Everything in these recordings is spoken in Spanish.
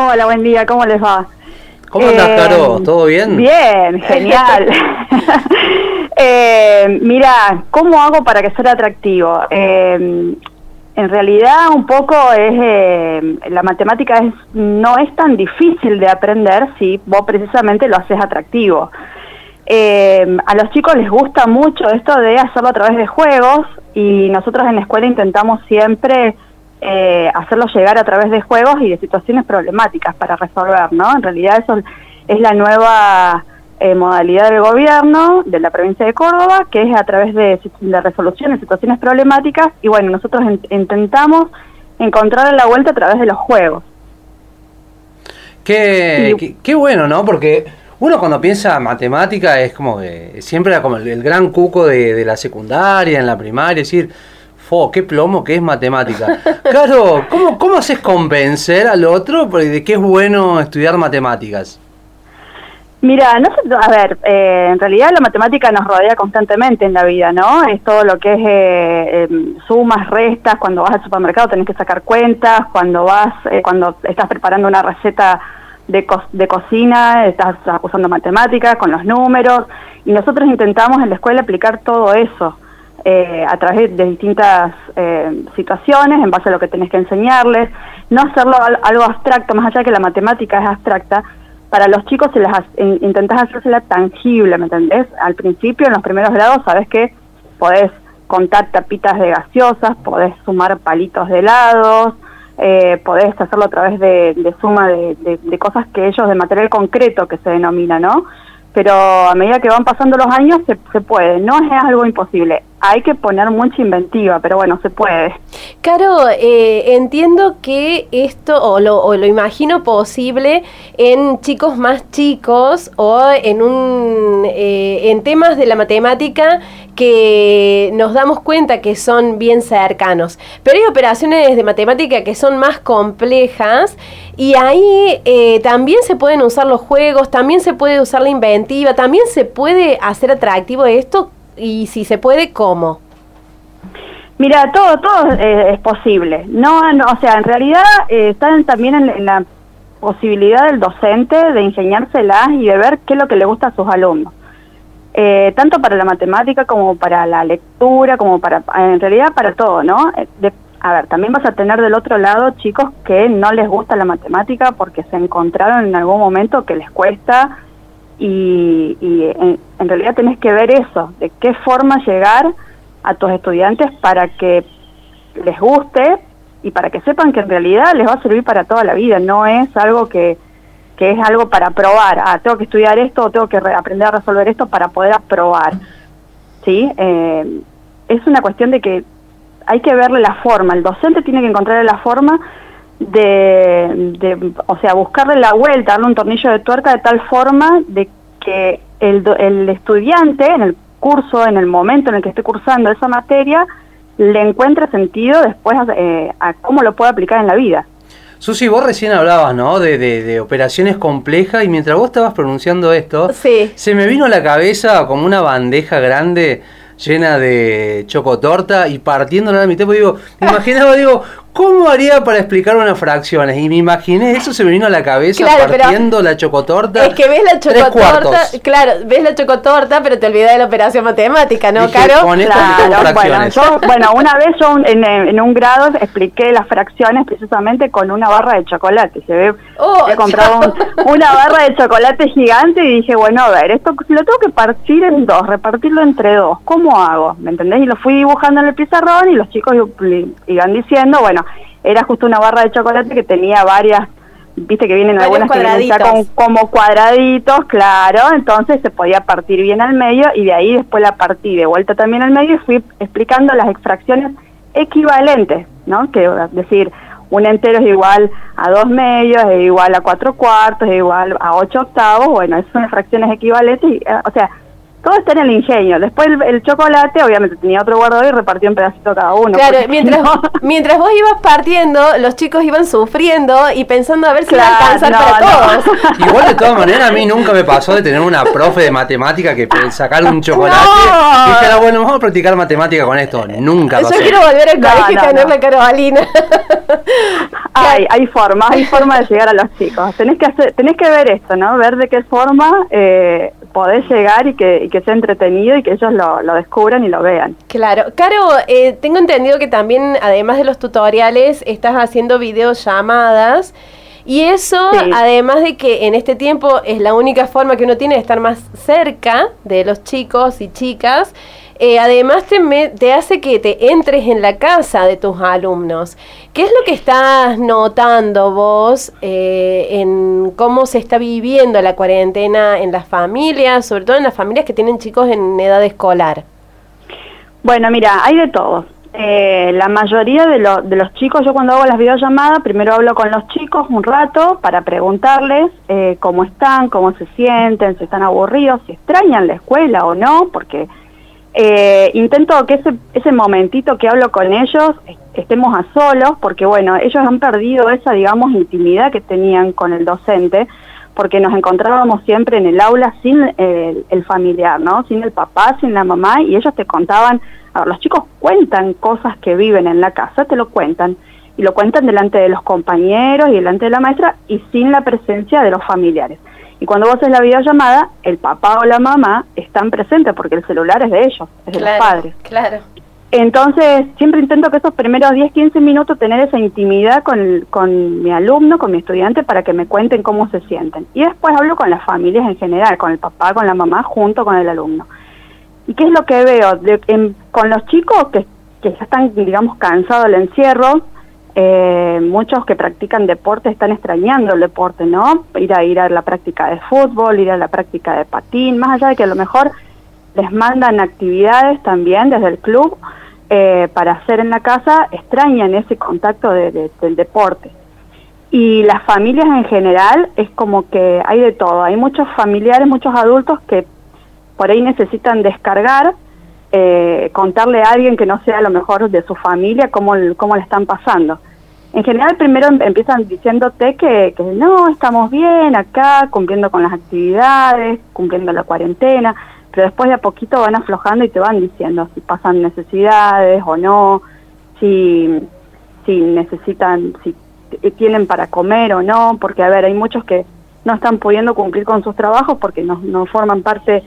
Hola, buen día, ¿cómo les va? ¿Cómo andas, Caro? ¿Todo bien? Bien, genial. eh, mira, ¿cómo hago para que sea atractivo? Eh, en realidad un poco es eh, la matemática es, no es tan difícil de aprender si vos precisamente lo haces atractivo. Eh, a los chicos les gusta mucho esto de hacerlo a través de juegos y nosotros en la escuela intentamos siempre eh, hacerlo llegar a través de juegos y de situaciones problemáticas para resolver, ¿no? En realidad eso es la nueva eh, modalidad del gobierno de la provincia de Córdoba, que es a través de la resolución de situaciones problemáticas, y bueno, nosotros intentamos encontrar la vuelta a través de los juegos. Qué, qué, bueno, ¿no? Porque uno cuando piensa matemática es como que siempre era como el, gran cuco de, la secundaria, en la primaria, decir, fo, qué plomo que es matemática. Claro, ¿cómo, cómo haces convencer al otro de que es bueno estudiar matemáticas? Mira, no sé, a ver, eh, en realidad la matemática nos rodea constantemente en la vida, ¿no? Es todo lo que es eh, em, sumas, restas, cuando vas al supermercado tenés que sacar cuentas, cuando vas, eh, cuando estás preparando una receta de, de cocina, estás usando matemáticas con los números, y nosotros intentamos en la escuela aplicar todo eso a través de distintas situaciones, en base a lo que tenés que enseñarles, no hacerlo algo abstracto, más allá que la matemática es abstracta, para los chicos se las intentás hacérsela tangible, ¿me entendés? Al principio, en los primeros grados, sabes que podés contar tapitas de gaseosas, podés sumar palitos de helados, eh, podés hacerlo a través de, suma de, de, cosas que ellos, de material concreto que se denomina, ¿no? Pero a medida que van pasando los años se, se puede, no es algo imposible hay que poner mucha inventiva, pero bueno, se puede. Caro, eh, entiendo que esto, o lo, o lo, imagino posible en chicos más chicos o en, un, eh, en temas de la matemática que nos damos cuenta que son bien cercanos. Pero hay operaciones de matemática que son más complejas y ahí eh, también se pueden usar los juegos, también se puede usar la inventiva, también se puede hacer atractivo esto y si se puede, ¿cómo? Mira, todo todo eh, es posible. No, o sea, en realidad eh, están también en, la posibilidad del docente de enseñárselas y de ver qué es lo que le gusta a sus alumnos. Eh, tanto para la matemática como para la lectura, como para, en realidad para todo, ¿no? a ver, también vas a tener del otro lado chicos que no les gusta la matemática porque se encontraron en algún momento que les cuesta y, en, realidad tenés que ver eso, de qué forma llegar a tus estudiantes para que les guste y para que sepan que en realidad les va a servir para toda la vida, no es algo que, que es algo para probar, ah, tengo que estudiar esto o tengo que aprender a resolver esto para poder aprobar, ¿sí? Eh, es una cuestión de que hay que verle la forma, el docente tiene que encontrarle la forma de, o sea, buscarle la vuelta, darle un tornillo de tuerca de tal forma de que el, el estudiante en el curso, en el momento en el que esté cursando esa materia, le encuentre sentido después eh, a cómo lo puede aplicar en la vida. Susi, vos recién hablabas, ¿no? De, de, operaciones complejas y mientras vos estabas pronunciando esto, se me vino a la cabeza como una bandeja grande llena de chocotorta y partiéndola a la mitad, pues digo, me imaginaba, digo, ¿Cómo haría para explicar unas fracciones? Y me imaginé, eso se me vino a la cabeza partiendo la chocotorta. Es que ves la chocotorta, claro, ves la chocotorta, pero te olvidas de la operación matemática, ¿no, Caro? Claro, bueno, bueno, una vez yo en, un grado expliqué las fracciones precisamente con una barra de chocolate. Se ve, oh, he comprado una barra de chocolate gigante y dije, bueno, a ver, esto si lo tengo que partir en dos, repartirlo entre dos, ¿cómo hago? ¿Me entendés? Y lo fui dibujando en el pizarrón y los chicos iban diciendo, bueno, era justo una barra de chocolate que tenía varias, viste que vienen algunas que vienen ya con, como cuadraditos, claro, entonces se podía partir bien al medio y de ahí después la partí de vuelta también al medio y fui explicando las extracciones equivalentes, ¿no? Que es decir, un entero es igual a dos medios, es igual a cuatro cuartos, es igual a ocho octavos, bueno, esas son fracciones equivalentes, y, eh, o sea, todo está en el ingenio. Después el, chocolate, obviamente tenía otro guardado y repartió un pedacito cada uno. Claro, mientras, mientras vos ibas partiendo, los chicos iban sufriendo y pensando a ver si iba a alcanzar para todos. Igual de todas maneras, a mí nunca me pasó de tener una profe de matemática que sacar un chocolate y dijera, bueno, vamos a practicar matemática con esto. Nunca pasó. Yo quiero volver al colegio y tener la Carolina. hay, hay formas, hay forma de llegar a los chicos. Tenés que hacer, tenés que ver esto, ¿no? Ver de qué forma eh, podés llegar y que, que sea entretenido y que ellos lo, lo, descubran y lo vean. Claro. Caro, eh, tengo entendido que también, además de los tutoriales, estás haciendo videollamadas. Y eso, además de que en este tiempo es la única forma que uno tiene de estar más cerca de los chicos y chicas, eh, además te, te hace que te entres en la casa de tus alumnos. ¿Qué es lo que estás notando vos eh, en cómo se está viviendo la cuarentena en las familias, sobre todo en las familias que tienen chicos en edad escolar? Bueno, mira, hay de todo. Eh, la mayoría de, de, los chicos, yo cuando hago las videollamadas, primero hablo con los chicos un rato para preguntarles cómo están, cómo se sienten, si están aburridos, si extrañan la escuela o no, porque eh, intento que ese, ese momentito que hablo con ellos estemos a solos, porque bueno, ellos han perdido esa, digamos, intimidad que tenían con el docente, porque nos encontrábamos siempre en el aula sin el, familiar, ¿no? Sin el papá, sin la mamá, y ellos te contaban, a ver, los chicos cuentan cosas que viven en la casa, te lo cuentan, y lo cuentan delante de los compañeros y delante de la maestra, y sin la presencia de los familiares. Y cuando vos haces la videollamada, el papá o la mamá están presentes porque el celular es de ellos, es de los padres. Claro. Entonces, siempre intento que esos primeros 10, 15 minutos tener esa intimidad con, con mi alumno, con mi estudiante, para que me cuenten cómo se sienten. Y después hablo con las familias en general, con el papá, con la mamá, junto con el alumno. ¿Y qué es lo que veo? con los chicos que, que ya están, digamos, cansados del encierro, eh, muchos que practican deporte están extrañando el deporte, ¿no? Ir a ir a la práctica de fútbol, ir a la práctica de patín, más allá de que a lo mejor les mandan actividades también desde el club eh, para hacer en la casa, extrañan ese contacto del deporte. Y las familias en general es como que hay de todo, hay muchos familiares, muchos adultos que por ahí necesitan descargar eh, contarle a alguien que no sea a lo mejor de su familia cómo, cómo le están pasando. En general primero em, empiezan diciéndote que, que no, estamos bien acá, cumpliendo con las actividades, cumpliendo la cuarentena, pero después de a poquito van aflojando y te van diciendo si pasan necesidades o no, si, si necesitan, si tienen para comer o no, porque a ver, hay muchos que no están pudiendo cumplir con sus trabajos porque no, no forman parte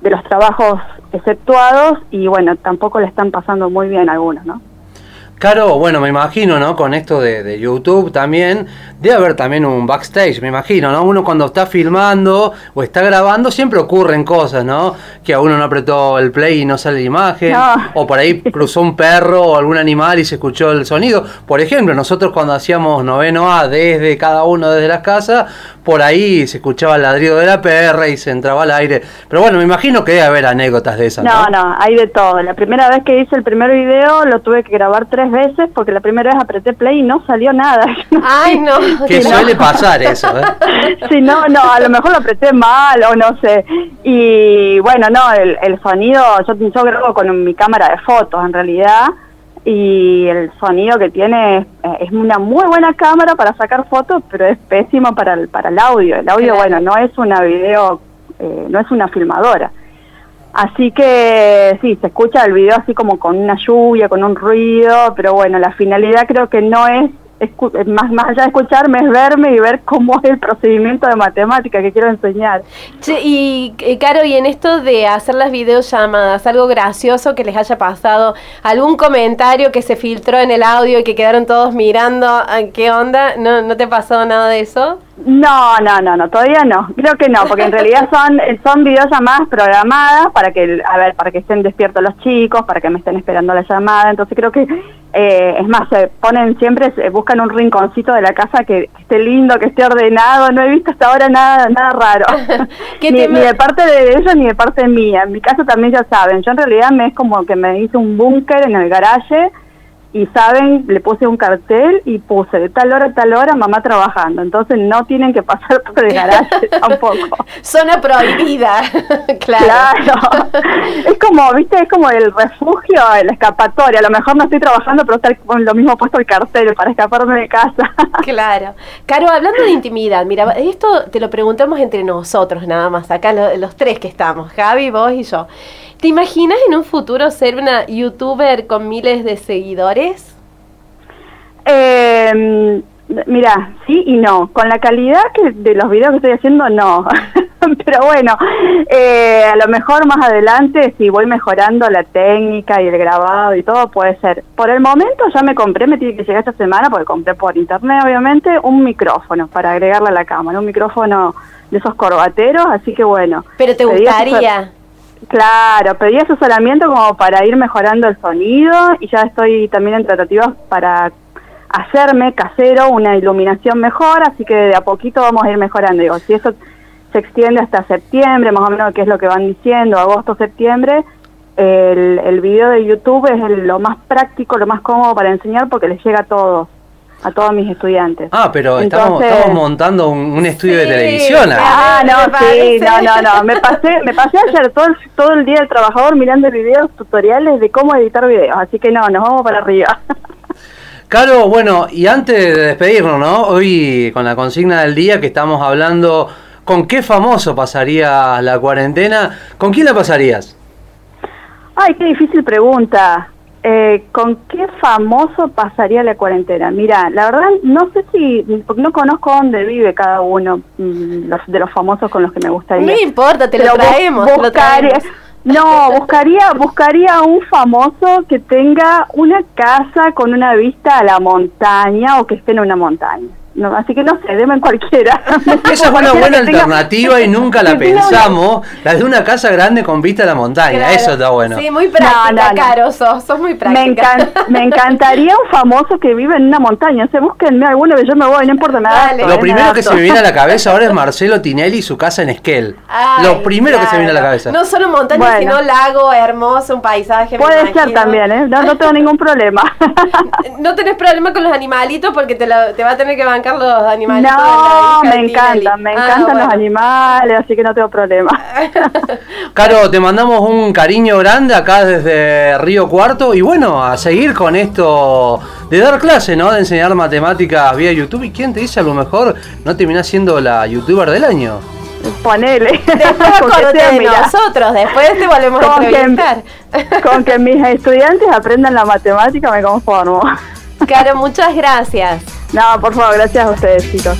de los trabajos exceptuados y bueno, tampoco le están pasando muy bien algunos, ¿no? Claro, bueno, me imagino, ¿no? Con esto de, YouTube también, debe haber también un backstage, me imagino, ¿no? Uno cuando está filmando o está grabando siempre ocurren cosas, ¿no? Que a uno no apretó el play y no sale la imagen, o por ahí cruzó un perro o algún animal y se escuchó el sonido. Por ejemplo, nosotros cuando hacíamos noveno A desde cada uno desde las casas, por ahí se escuchaba el ladrido de la perra y se entraba al aire. Pero bueno, me imagino que debe haber anécdotas de esas. No, no, no hay de todo. La primera vez que hice el primer video lo tuve que grabar tres veces porque la primera vez apreté play y no salió nada. Ay, no. Que suele pasar eso, ¿eh? sí, no, no, a lo mejor lo apreté mal o no sé. Y bueno, no, el, el sonido, yo, yo grabo con mi cámara de fotos en realidad y el sonido que tiene es, una muy buena cámara para sacar fotos, pero es pésimo para el, para el audio. El audio, bueno, no es una video, eh, no es una filmadora. Así que sí, se escucha el video así como con una lluvia, con un ruido, pero bueno, la finalidad creo que no es más, más allá de escucharme es verme y ver cómo es el procedimiento de matemática que quiero enseñar. y eh, Caro, y en esto de hacer las videollamadas, algo gracioso que les haya pasado, algún comentario que se filtró en el audio y que quedaron todos mirando, ah, ¿qué onda? ¿No, no te pasó nada de eso? No, no, no, no, todavía no. Creo que no, porque en realidad son son videollamadas programadas para que, a ver, para que estén despiertos los chicos, para que me estén esperando la llamada. Entonces creo que eh, es más, se ponen siempre, se buscan un rinconcito de la casa que, esté lindo, que esté ordenado. No he visto hasta ahora nada nada raro, ni, ni, de parte de ellos ni de parte mía. En mi caso también ya saben. Yo en realidad me es como que me hice un búnker en el garaje y saben, le puse un cartel y puse de tal hora a tal hora mamá trabajando. Entonces no tienen que pasar por el garaje tampoco. Zona prohibida, claro. Claro. Es como, viste, es como el refugio, la escapatoria. A lo mejor no estoy trabajando, pero está con lo mismo puesto el cartel para escaparme de casa. Claro. Caro, hablando de intimidad, mira, esto te lo preguntamos entre nosotros nada más, acá los tres que estamos, Javi, vos y yo. ¿Te imaginas en un futuro ser una youtuber con miles de seguidores? Eh, mira, sí y no. Con la calidad que de los videos que estoy haciendo, no. Pero bueno, eh, a lo mejor más adelante, si voy mejorando la técnica y el grabado y todo, puede ser. Por el momento ya me compré, me tiene que llegar esta semana, porque compré por internet, obviamente, un micrófono para agregarle a la cámara. Un micrófono de esos corbateros, así que bueno. Pero te gustaría. Claro, pedí asesoramiento como para ir mejorando el sonido y ya estoy también en tratativas para hacerme casero una iluminación mejor, así que de a poquito vamos a ir mejorando. Digo, si eso se extiende hasta septiembre, más o menos que es lo que van diciendo, agosto, septiembre, el, el video de YouTube es lo más práctico, lo más cómodo para enseñar porque les llega a todos a todos mis estudiantes. Ah, pero estamos, estamos montando un, estudio de televisión. Ah, no, sí, no, no, no. Me pasé, me pasé ayer todo el, todo el día del trabajador mirando videos, tutoriales de cómo editar videos. Así que no, nos vamos para arriba. Caro, bueno, y antes de despedirnos, ¿no? Hoy con la consigna del día que estamos hablando, ¿con qué famoso pasaría la cuarentena? ¿Con quién la pasarías? Ay, qué difícil pregunta. Eh, ¿Con qué famoso pasaría la cuarentena? Mira, la verdad no sé si, porque no conozco dónde vive cada uno mm, de los famosos con los que me gustaría. No importa, te lo traemos, No, buscaría, buscaría un famoso que tenga una casa con una vista a la montaña o que esté en una montaña. No, así que no sé, deme cualquiera. Esa es una buena alternativa y nunca la pensamos. La de una casa grande con vista a la montaña, eso está bueno. Sí, muy práctica, Caro, sos, muy práctica. Me, me, encantaría un famoso que vive en una montaña. Se búsquenme alguno que yo me voy, no importa nada. Lo primero que se me viene a la cabeza ahora es Marcelo Tinelli y su casa en Esquel. Lo primero que se me viene a la cabeza. No solo montaña, sino lago hermoso, un paisaje. Puede ser también, ¿eh? No, no tengo ningún problema. no tenés problema con los animalitos porque te, te va a tener que bancar los animales. No, me encantan, me ah, encantan los animales, así que no tengo problema. Caro, te mandamos un cariño grande acá desde Río Cuarto y bueno, a seguir con esto de dar clase, ¿no? De enseñar matemáticas vía YouTube. ¿Y quién te dice a lo mejor no terminás siendo la youtuber del año? Ponele. Después de nosotros, después te volvemos a entrevistar. con que mis estudiantes aprendan la matemática me conformo. Caro, muchas gracias. No, por favor, gracias a ustedes, chicos.